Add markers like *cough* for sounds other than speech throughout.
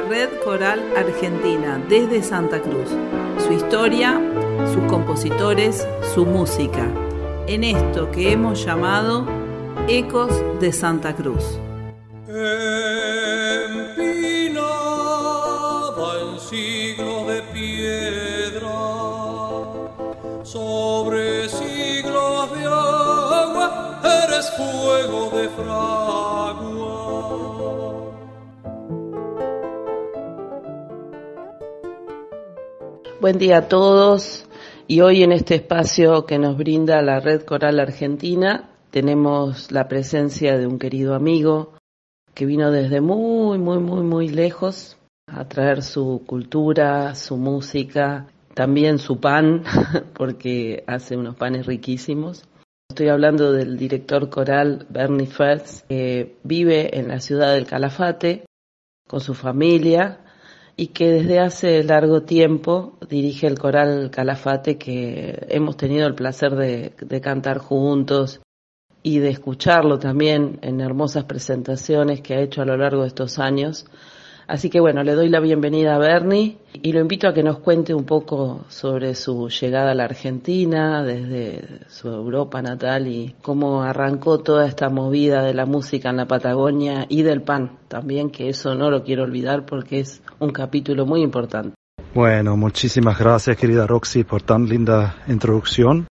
Red Coral Argentina desde Santa Cruz. Su historia, sus compositores, su música. En esto que hemos llamado Ecos de Santa Cruz. Buen día a todos y hoy en este espacio que nos brinda la Red Coral Argentina tenemos la presencia de un querido amigo que vino desde muy, muy, muy, muy lejos a traer su cultura, su música, también su pan, *laughs* porque hace unos panes riquísimos. Estoy hablando del director coral Bernie Fels, que vive en la ciudad del Calafate con su familia y que desde hace largo tiempo dirige el coral Calafate que hemos tenido el placer de, cantar juntos y de escucharlo también en hermosas presentaciones que ha hecho a lo largo de estos años Así que bueno, le doy la bienvenida a Bernie y lo invito a que nos cuente un poco sobre su llegada a la Argentina, desde su Europa natal y cómo arrancó toda esta movida de la música en la Patagonia y del pan también, que eso no lo quiero olvidar porque es un capítulo muy importante. Bueno, muchísimas gracias querida Roxy por tan linda introducción.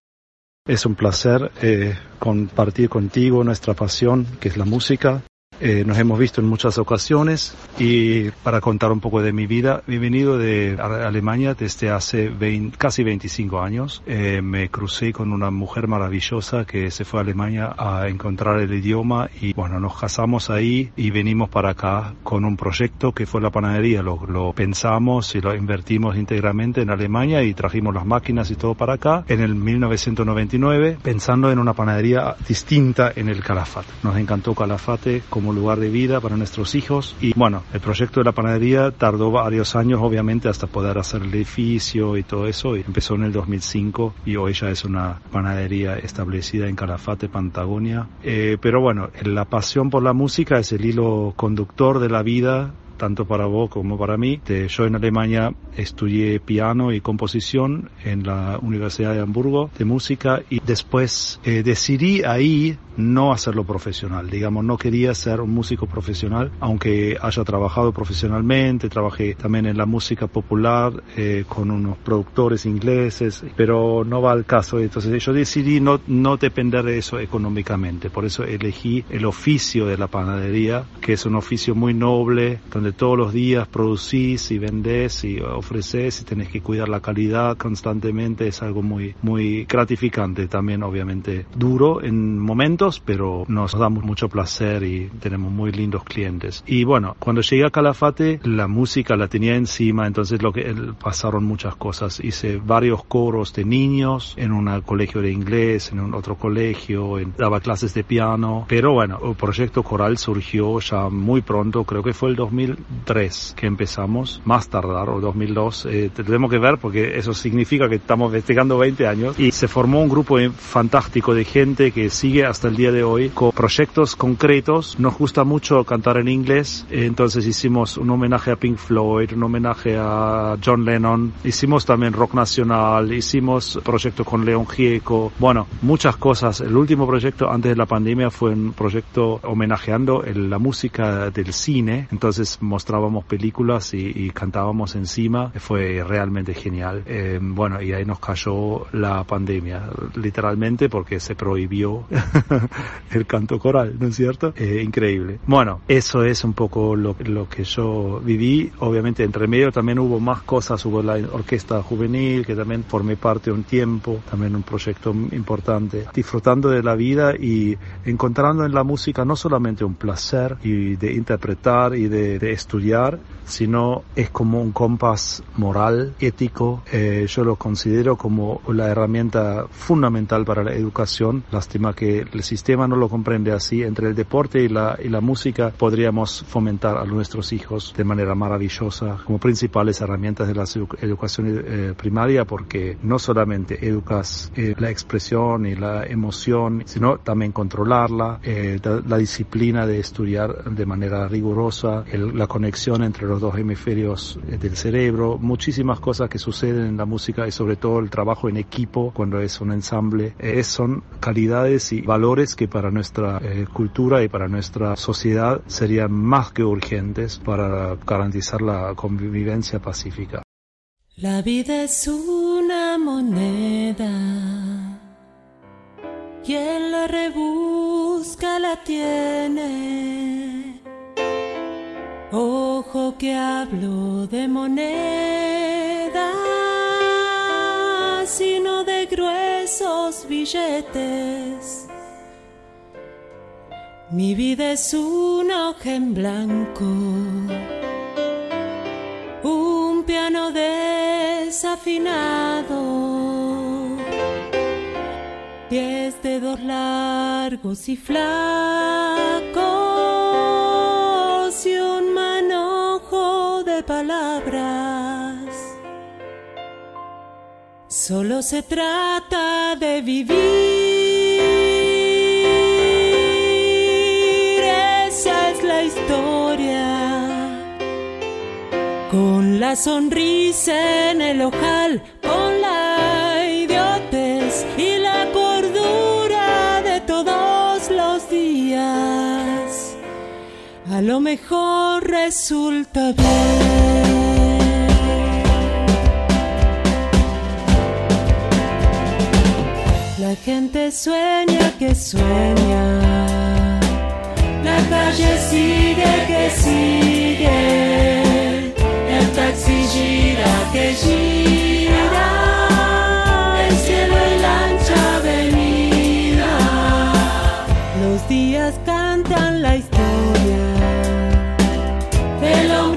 Es un placer eh, compartir contigo nuestra pasión, que es la música, eh, nos hemos visto en muchas ocasiones y para contar un poco de mi vida, he venido de Alemania desde hace casi 25 años. Eh, me crucé con una mujer maravillosa que se fue a Alemania a encontrar el idioma y bueno, nos casamos ahí y venimos para acá con un proyecto que fue la panadería. Lo, lo pensamos y lo invertimos íntegramente en Alemania y trajimos las máquinas y todo para acá en el 1999 pensando en una panadería distinta en el Calafate. Nos encantó Calafate como lugar de vida para nuestros hijos. Y bueno, el proyecto de la panadería tardó varios años, obviamente, hasta poder hacer el edificio y todo eso. Y empezó en el 2005 y hoy ya es una panadería establecida en Calafate, Patagonia. Eh, pero bueno, la pasión por la música es el hilo conductor de la vida tanto para vos como para mí. Yo en Alemania estudié piano y composición en la Universidad de Hamburgo de música y después eh, decidí ahí no hacerlo profesional. Digamos, no quería ser un músico profesional, aunque haya trabajado profesionalmente, trabajé también en la música popular eh, con unos productores ingleses, pero no va al caso. Entonces yo decidí no, no depender de eso económicamente. Por eso elegí el oficio de la panadería, que es un oficio muy noble, donde todos los días producís y vendés y ofreces y tenés que cuidar la calidad constantemente, es algo muy, muy gratificante también, obviamente duro en momentos, pero nos da mucho placer y tenemos muy lindos clientes. Y bueno, cuando llegué a Calafate, la música la tenía encima, entonces lo que pasaron muchas cosas. Hice varios coros de niños en un colegio de inglés, en un otro colegio, daba clases de piano, pero bueno, el proyecto coral surgió ya muy pronto, creo que fue el 2000, 2003 que empezamos, más tardar, o 2002, eh, tenemos que ver porque eso significa que estamos festejando 20 años. Y se formó un grupo fantástico de gente que sigue hasta el día de hoy con proyectos concretos. Nos gusta mucho cantar en inglés, entonces hicimos un homenaje a Pink Floyd, un homenaje a John Lennon, hicimos también rock nacional, hicimos proyecto con León Gieco, bueno, muchas cosas. El último proyecto antes de la pandemia fue un proyecto homenajeando la música del cine, entonces mostrábamos películas y, cantábamos encima. Fue realmente genial. Eh, bueno, y ahí nos cayó la pandemia, literalmente porque se prohibió *laughs* el canto coral, ¿no es cierto? Eh, increíble. Bueno, eso es un poco lo, lo que yo viví. Obviamente, entre medio también hubo más cosas. Hubo la orquesta juvenil, que también formé parte un tiempo, también un proyecto importante. Disfrutando de la vida y encontrando en la música no solamente un placer y de interpretar y de, de estudiar, sino es como un compás moral, ético. Eh, yo lo considero como la herramienta fundamental para la educación. Lástima que el sistema no lo comprende así. Entre el deporte y la, y la música podríamos fomentar a nuestros hijos de manera maravillosa como principales herramientas de la educación eh, primaria porque no solamente educas eh, la expresión y la emoción, sino también controlarla, eh, la, disciplina de estudiar de manera rigurosa, la conexión entre los dos hemisferios eh, del cerebro, muchísimas cosas que suceden en la música y sobre todo el trabajo en equipo cuando es un ensamble. Eh, son calidades y valores que para nuestra eh, cultura y para nuestra sociedad serían más que urgentes para garantizar la convivencia pacífica. La vida es una moneda. Quien la rebusca la tiene que hablo de moneda, sino de gruesos billetes. Mi vida es una hoja en blanco, un piano desafinado, diez dedos largos y flacos palabras. Solo se trata de vivir. Esa es la historia. Con la sonrisa en el ojal, a lo mejor resulta bien. La gente sueña que sueña, la calle sigue que sigue, el taxi gira que gira, el cielo y la ancha avenida, los días cantan la historia Hello.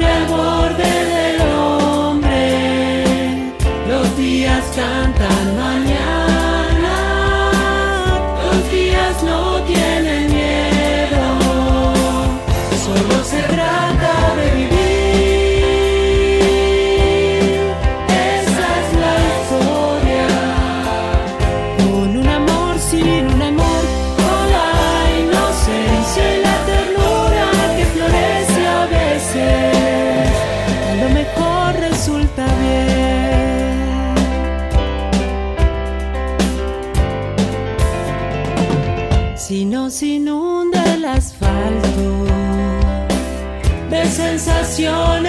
Profundas,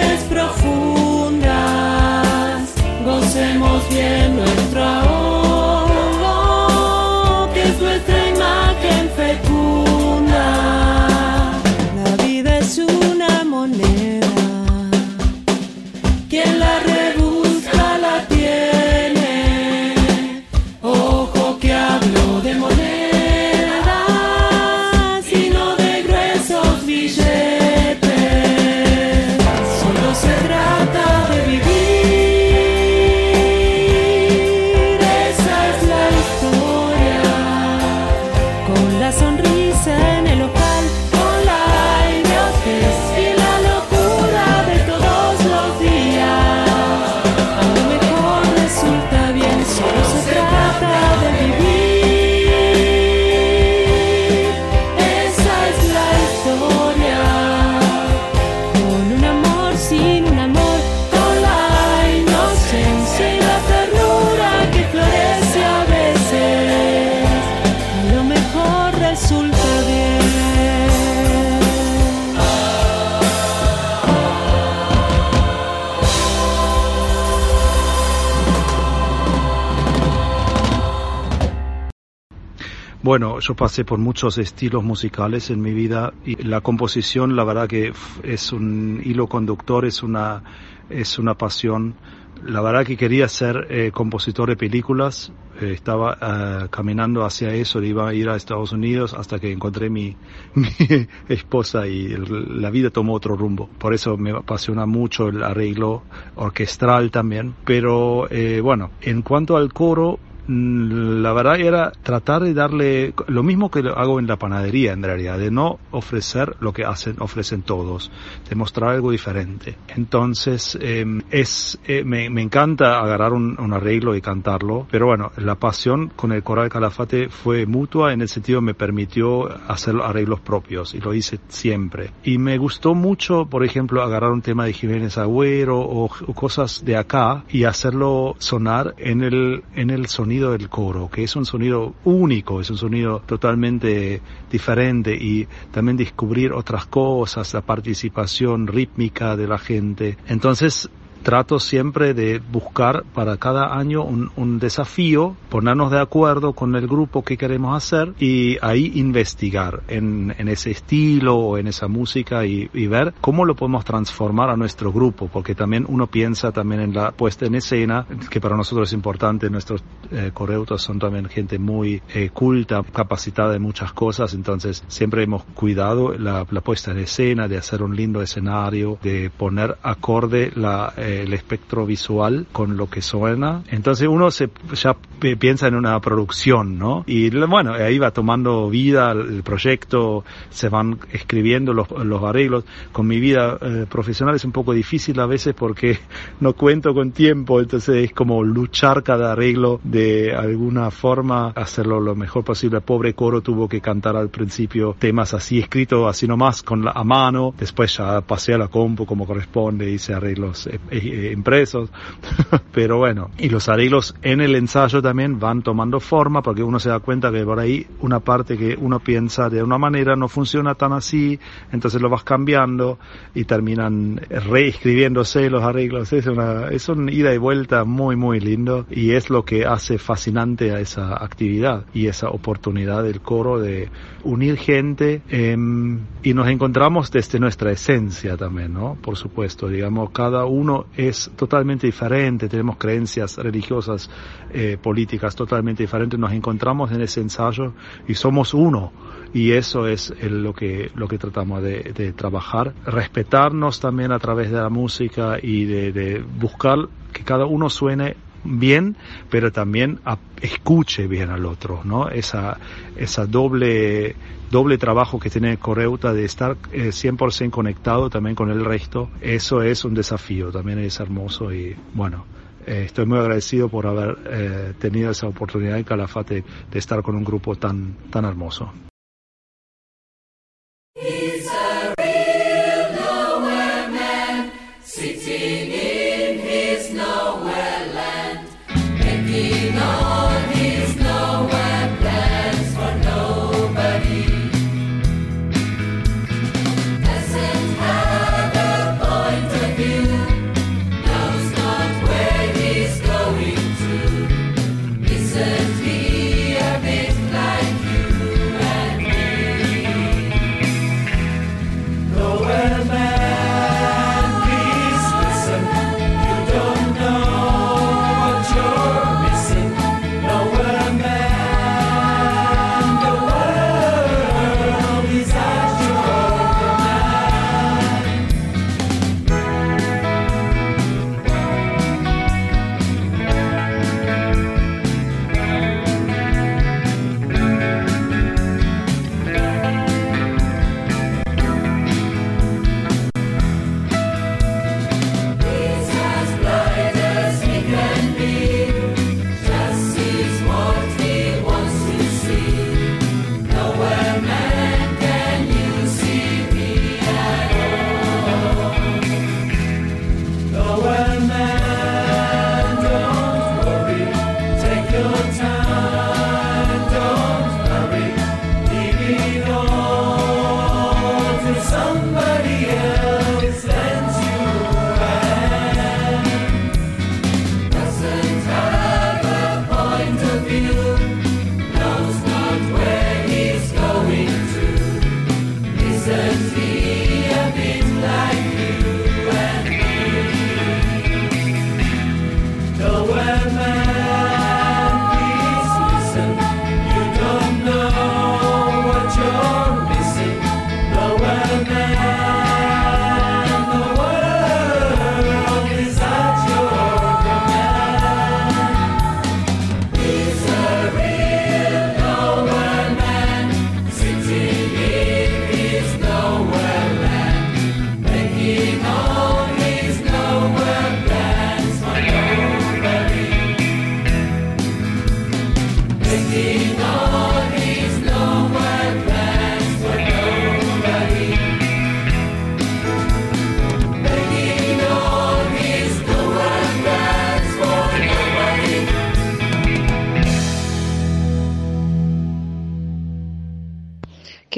Bueno, yo pasé por muchos estilos musicales en mi vida y la composición, la verdad que es un hilo conductor, es una, es una pasión la verdad que quería ser eh, compositor de películas, eh, estaba eh, caminando hacia eso, iba a ir a Estados Unidos hasta que encontré mi, *laughs* mi esposa y la vida tomó otro rumbo. Por eso me apasiona mucho el arreglo orquestral también. Pero bueno, en cuanto al coro, la verdad era tratar de darle lo mismo que hago en la panadería en realidad, de no ofrecer lo que hacen, ofrecen todos, de mostrar algo diferente. Entonces, eh, es, eh, me, me encanta agarrar un, un arreglo y cantarlo, pero bueno, la pasión con el coral Calafate fue mutua en el sentido me permitió hacer arreglos propios y lo hice siempre. Y me gustó mucho, por ejemplo, agarrar un tema de Jiménez Agüero o, o cosas de acá y hacerlo sonar en el, en el sonido del coro, que es un sonido único, es un sonido totalmente diferente y también descubrir otras cosas, la participación rítmica de la gente. Entonces, trato siempre de buscar para cada año un, un desafío, ponernos de acuerdo con el grupo que queremos hacer y ahí investigar en, en ese estilo o en esa música y, y ver cómo lo podemos transformar a nuestro grupo, porque también uno piensa también en la puesta en escena, que para nosotros es importante, nuestros eh, coreutas son también gente muy eh, culta, capacitada en muchas cosas, entonces siempre hemos cuidado la, la puesta en escena, de hacer un lindo escenario, de poner acorde la, eh, el espectro visual con lo que suena. Entonces uno se ya pi- piensa en una producción, ¿no? Y bueno, ahí va tomando vida el proyecto, se van escribiendo los, los arreglos. Con mi vida eh, profesional es un poco difícil a veces porque *laughs* no cuento con tiempo, entonces es como luchar cada arreglo de alguna forma, hacerlo lo mejor posible. El pobre coro tuvo que cantar al principio temas así escritos así nomás con la, a mano, después ya pasé a la compu como corresponde, hice arreglos eh, eh, impresos, *laughs* pero bueno, y los arreglos en el ensayo también van tomando forma porque uno se da cuenta que por ahí una parte que uno piensa de una manera no funciona tan así, entonces lo vas cambiando y terminan reescribiéndose los arreglos. Es una, es un ida y vuelta muy, muy lindo y es lo que hace fascinante a esa actividad y esa oportunidad del coro de unir gente em, y nos encontramos desde nuestra esencia también, ¿no? Por supuesto, digamos, cada uno es totalmente diferente, tenemos creencias religiosas, eh, políticas totalmente diferentes, nos encontramos en ese ensayo y somos uno. Y eso es el- lo que lo que tratamos de, de trabajar. Respetarnos también a través de la música y de, de buscar que cada uno suene bien pero también escuche bien al otro no esa esa doble doble trabajo que tiene Coreuta de estar eh, 100% conectado también con el resto eso es un desafío también es hermoso y bueno eh, estoy muy agradecido por haber eh, tenido esa oportunidad en Calafate de estar con un grupo tan tan hermoso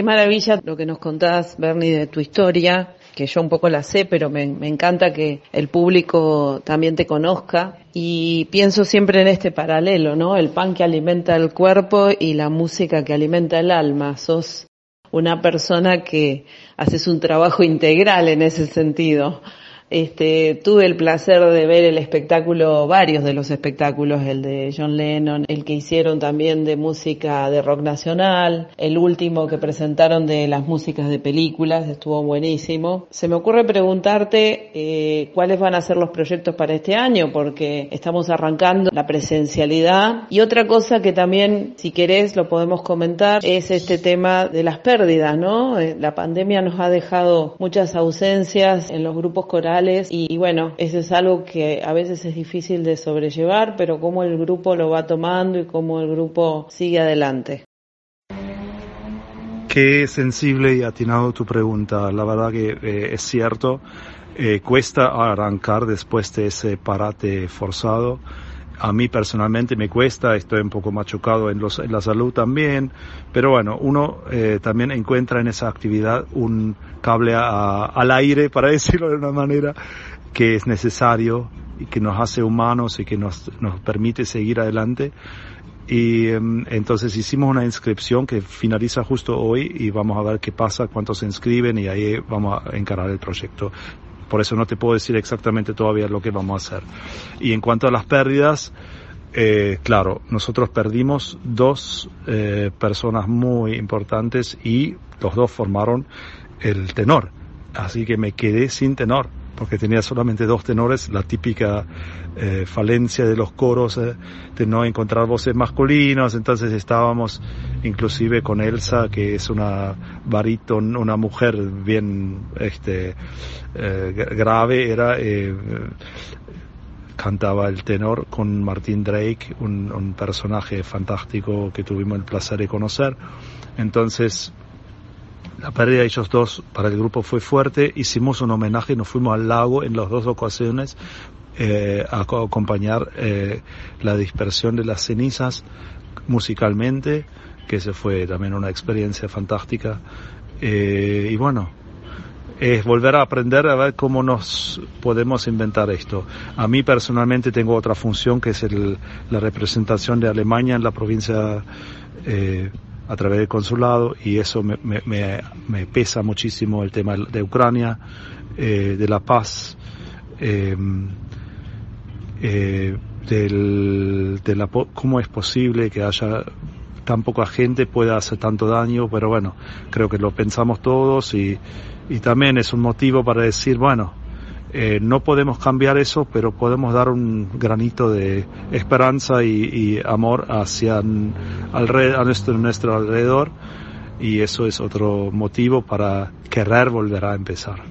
maravilla lo que nos contás, Bernie, de tu historia, que yo un poco la sé, pero me, encanta que el público también te conozca. Y pienso siempre en este paralelo, ¿no? El pan que alimenta el cuerpo y la música que alimenta el alma. Sos una persona que haces un trabajo integral en ese sentido. Este, tuve el placer de ver el espectáculo, varios de los espectáculos, el de John Lennon, el que hicieron también de música de rock nacional, el último que presentaron de las músicas de películas, estuvo buenísimo. Se me ocurre preguntarte eh, cuáles van a ser los proyectos para este año, porque estamos arrancando la presencialidad. Y otra cosa que también, si querés, lo podemos comentar, es este tema de las pérdidas, ¿no? Eh, la pandemia nos ha dejado muchas ausencias en los grupos corales y, bueno, eso es algo que a veces es difícil de sobrellevar, pero cómo el grupo lo va tomando y cómo el grupo sigue adelante. Qué sensible y atinado tu pregunta. La verdad que eh, es cierto, eh, cuesta arrancar después de ese parate forzado. A mí personalmente me cuesta, estoy un poco machucado en, los, en la salud también, pero bueno, uno eh, también encuentra en esa actividad un cable a, al aire, *laughs* para decirlo de una manera, que es necesario y que nos hace humanos y que nos, nos permite seguir adelante. Y um, entonces hicimos una inscripción que finaliza justo hoy y vamos a ver qué pasa, cuántos se inscriben y ahí vamos a encarar el proyecto. Por eso no te puedo decir exactamente todavía lo que vamos a hacer. Y en cuanto a las pérdidas, eh, claro, nosotros perdimos dos eh, personas muy importantes y los dos formaron el tenor. Así que me quedé sin tenor porque tenía solamente dos tenores, la típica eh, falencia de los coros, eh, de no encontrar voces masculinas, entonces estábamos inclusive con Elsa, que es una baríton, una mujer bien este, eh, grave, era cantaba el tenor con Martin Drake, un, un personaje fantástico que tuvimos el placer de conocer. Entonces, la pérdida de ellos dos para el grupo fue fuerte. Hicimos un homenaje, nos fuimos al lago en las dos ocasiones eh, a acompañar eh, la dispersión de las cenizas musicalmente, que se fue también una experiencia fantástica. Eh, y bueno, es volver a aprender a ver cómo nos podemos inventar esto. A mí personalmente tengo otra función que es el, la representación de Alemania en la provincia eh, a través del consulado y eso me, me, me pesa muchísimo el tema de Ucrania, eh, de la paz, eh, eh, del, de la, cómo es posible que haya tan poca gente pueda hacer tanto daño, pero bueno, creo que lo pensamos todos y, y también es un motivo para decir, bueno, eh, no podemos cambiar eso, pero podemos dar un granito de esperanza y, y amor hacia alrededor, a nuestro, nuestro alrededor y eso es otro motivo para querer volver a empezar.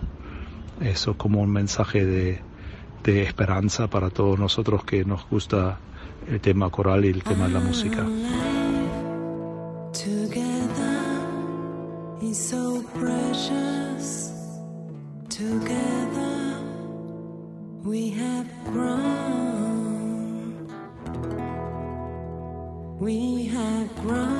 Eso como un mensaje de, de esperanza para todos nosotros que nos gusta el tema coral y el tema de la música. We have grown. We have grown.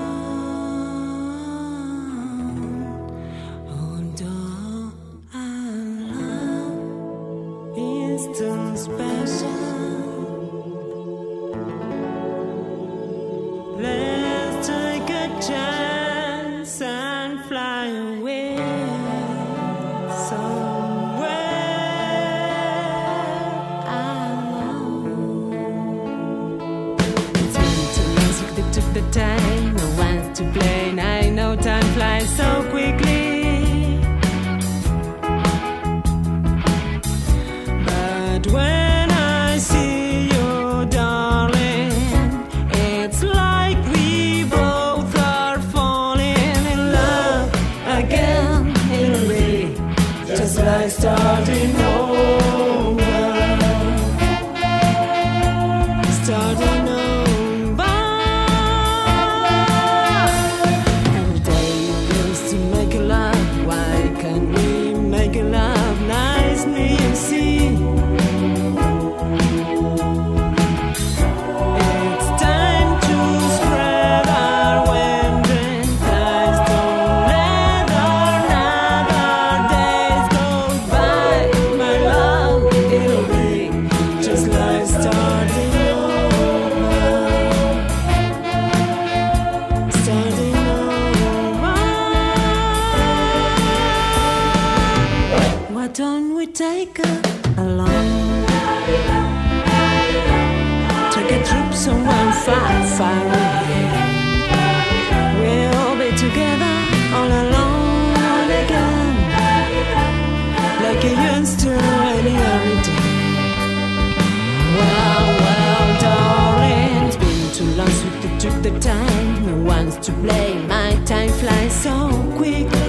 No one's to blame. My time flies so quickly.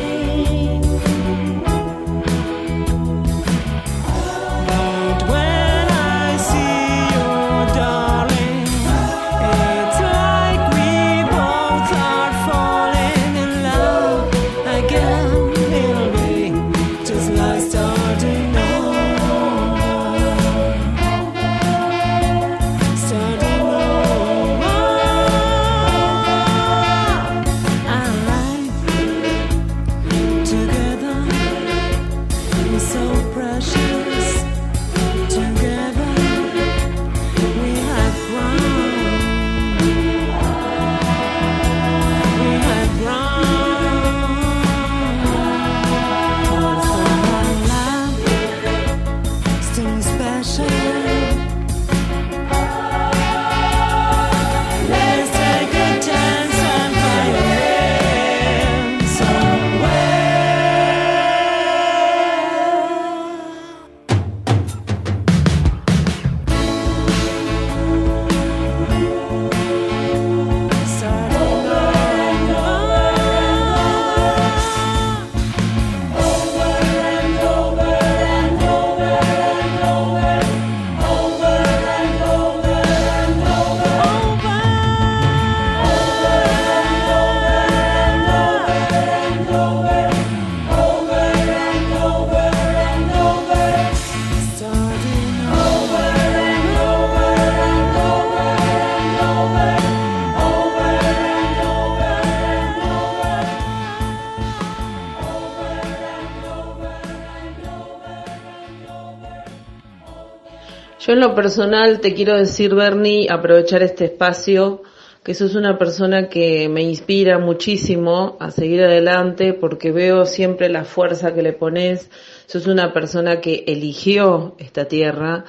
En lo personal te quiero decir, Bernie, aprovechar este espacio, que sos una persona que me inspira muchísimo a seguir adelante porque veo siempre la fuerza que le pones. Sos una persona que eligió esta tierra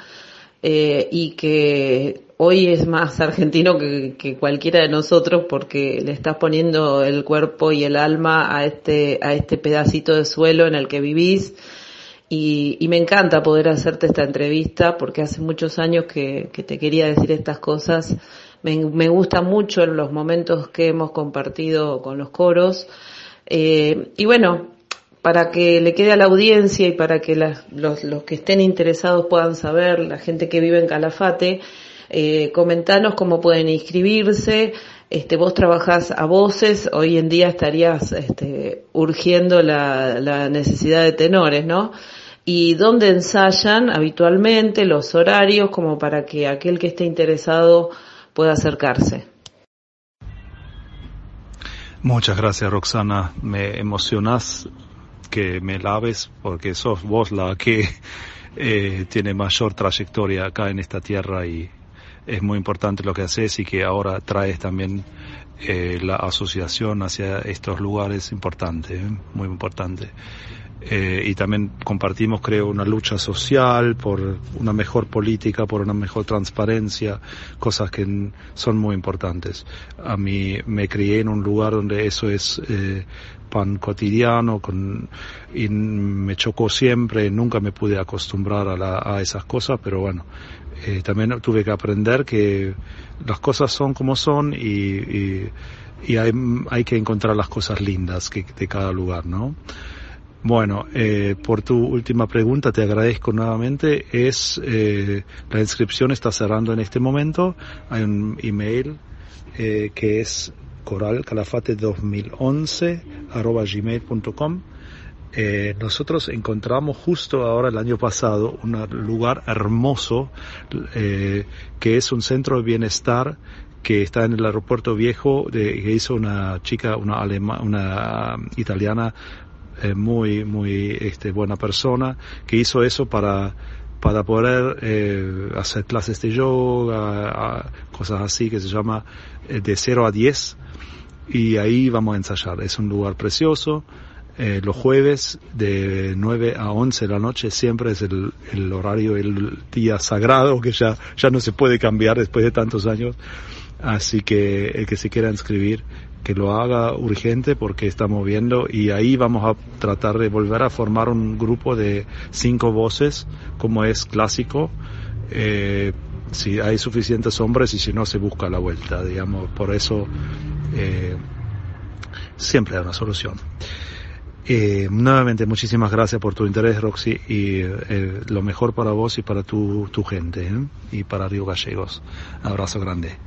eh, y que hoy es más argentino que, que cualquiera de nosotros porque le estás poniendo el cuerpo y el alma a este, a este pedacito de suelo en el que vivís. Y, y, me encanta poder hacerte esta entrevista porque hace muchos años que, te quería decir estas cosas. Me, me, gusta mucho los momentos que hemos compartido con los coros. Eh, y bueno, para que le quede a la audiencia y para que la, los, los, que estén interesados puedan saber, la gente que vive en Calafate, eh, comentanos cómo pueden inscribirse. Este, vos trabajás a voces, hoy en día estarías este, urgiendo la necesidad de tenores, ¿no? Y dónde ensayan habitualmente, los horarios, como para que aquel que esté interesado pueda acercarse. Muchas gracias Roxana, me emocionas que me laves porque sos vos la que *laughs* eh, tiene mayor trayectoria acá en esta tierra y es muy importante lo que haces y que ahora traes también eh, la asociación hacia estos lugares importante, ¿eh? muy importante. Eh, y también compartimos, creo, una lucha social por una mejor política, por una mejor transparencia, cosas que son muy importantes. A mí me crié en un lugar donde eso es eh, pan cotidiano con, y me chocó siempre, nunca me pude acostumbrar a, la, a esas cosas, pero bueno, eh, también tuve que aprender que las cosas son como son y, y, y hay, hay, que encontrar las cosas lindas que, de cada lugar, ¿no? Bueno, eh, por tu última pregunta te agradezco nuevamente. Es eh, la inscripción está cerrando en este momento. Hay un email eh, que es coralcalafate2011 arroba gmail.com. Eh, nosotros encontramos justo ahora el año pasado un lugar hermoso eh, que es un centro de bienestar que está en el aeropuerto viejo de, que hizo una chica, una alema, una italiana eh, muy muy este, buena persona que hizo eso para para poder eh, hacer clases de yoga, cosas así que se llama eh, de 0 a 10 y ahí vamos a ensayar. Es un lugar precioso. Eh, los jueves de 9 a 11 de la noche siempre es el, el horario, el día sagrado que ya, ya no se puede cambiar después de tantos años. Así que el que se quiera inscribir, que lo haga urgente porque estamos viendo y ahí vamos a tratar de volver a formar un grupo de cinco voces como es clásico. Eh, si hay suficientes hombres y si no se busca la vuelta, digamos, por eso eh, siempre hay una solución. Eh, nuevamente, muchísimas gracias por tu interés, Roxy, y eh, lo mejor para vos y para tu, tu gente, y para Río Gallegos. Abrazo grande.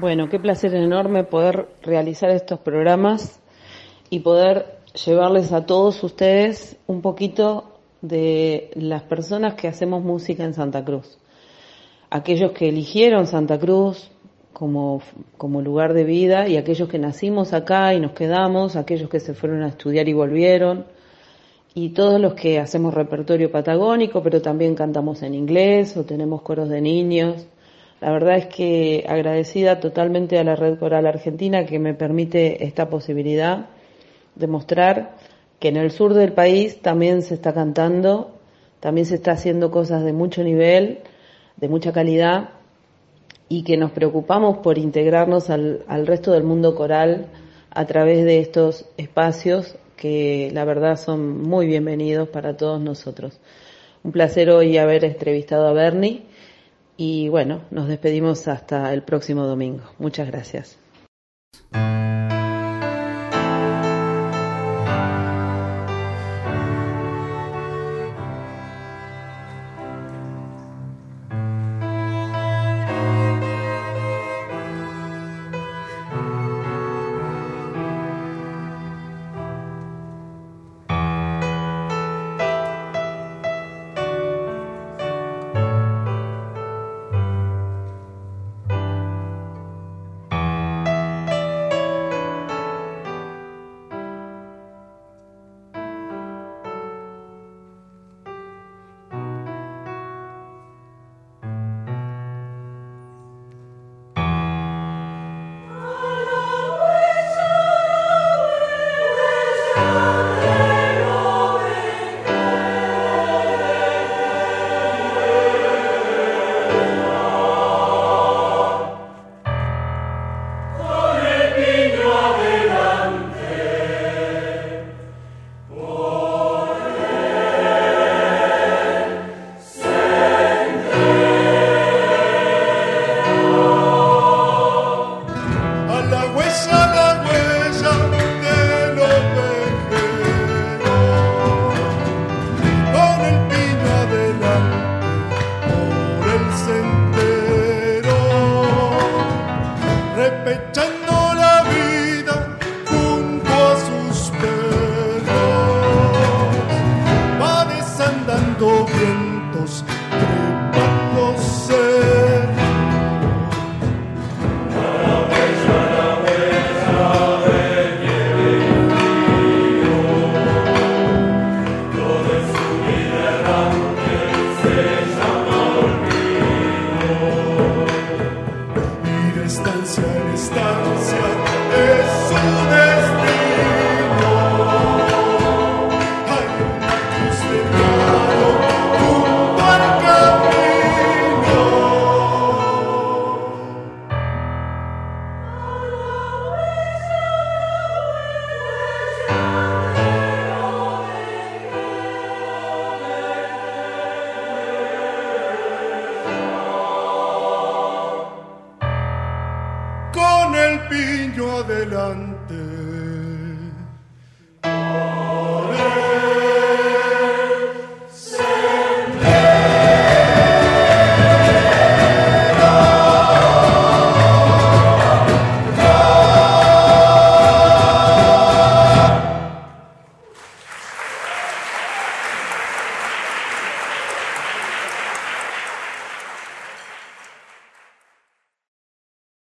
Bueno, qué placer enorme poder realizar estos programas y poder llevarles a todos ustedes un poquito de las personas que hacemos música en Santa Cruz. Aquellos que eligieron Santa Cruz como, como lugar de vida y aquellos que nacimos acá y nos quedamos, aquellos que se fueron a estudiar y volvieron, y todos los que hacemos repertorio patagónico, pero también cantamos en inglés o tenemos coros de niños. La verdad es que agradecida totalmente a la Red Coral Argentina que me permite esta posibilidad de mostrar que en el sur del país también se está cantando, también se está haciendo cosas de mucho nivel, de mucha calidad y que nos preocupamos por integrarnos al, al resto del mundo coral a través de estos espacios que la verdad son muy bienvenidos para todos nosotros. Un placer hoy haber entrevistado a Bernie y bueno, nos despedimos hasta el próximo domingo. Muchas gracias.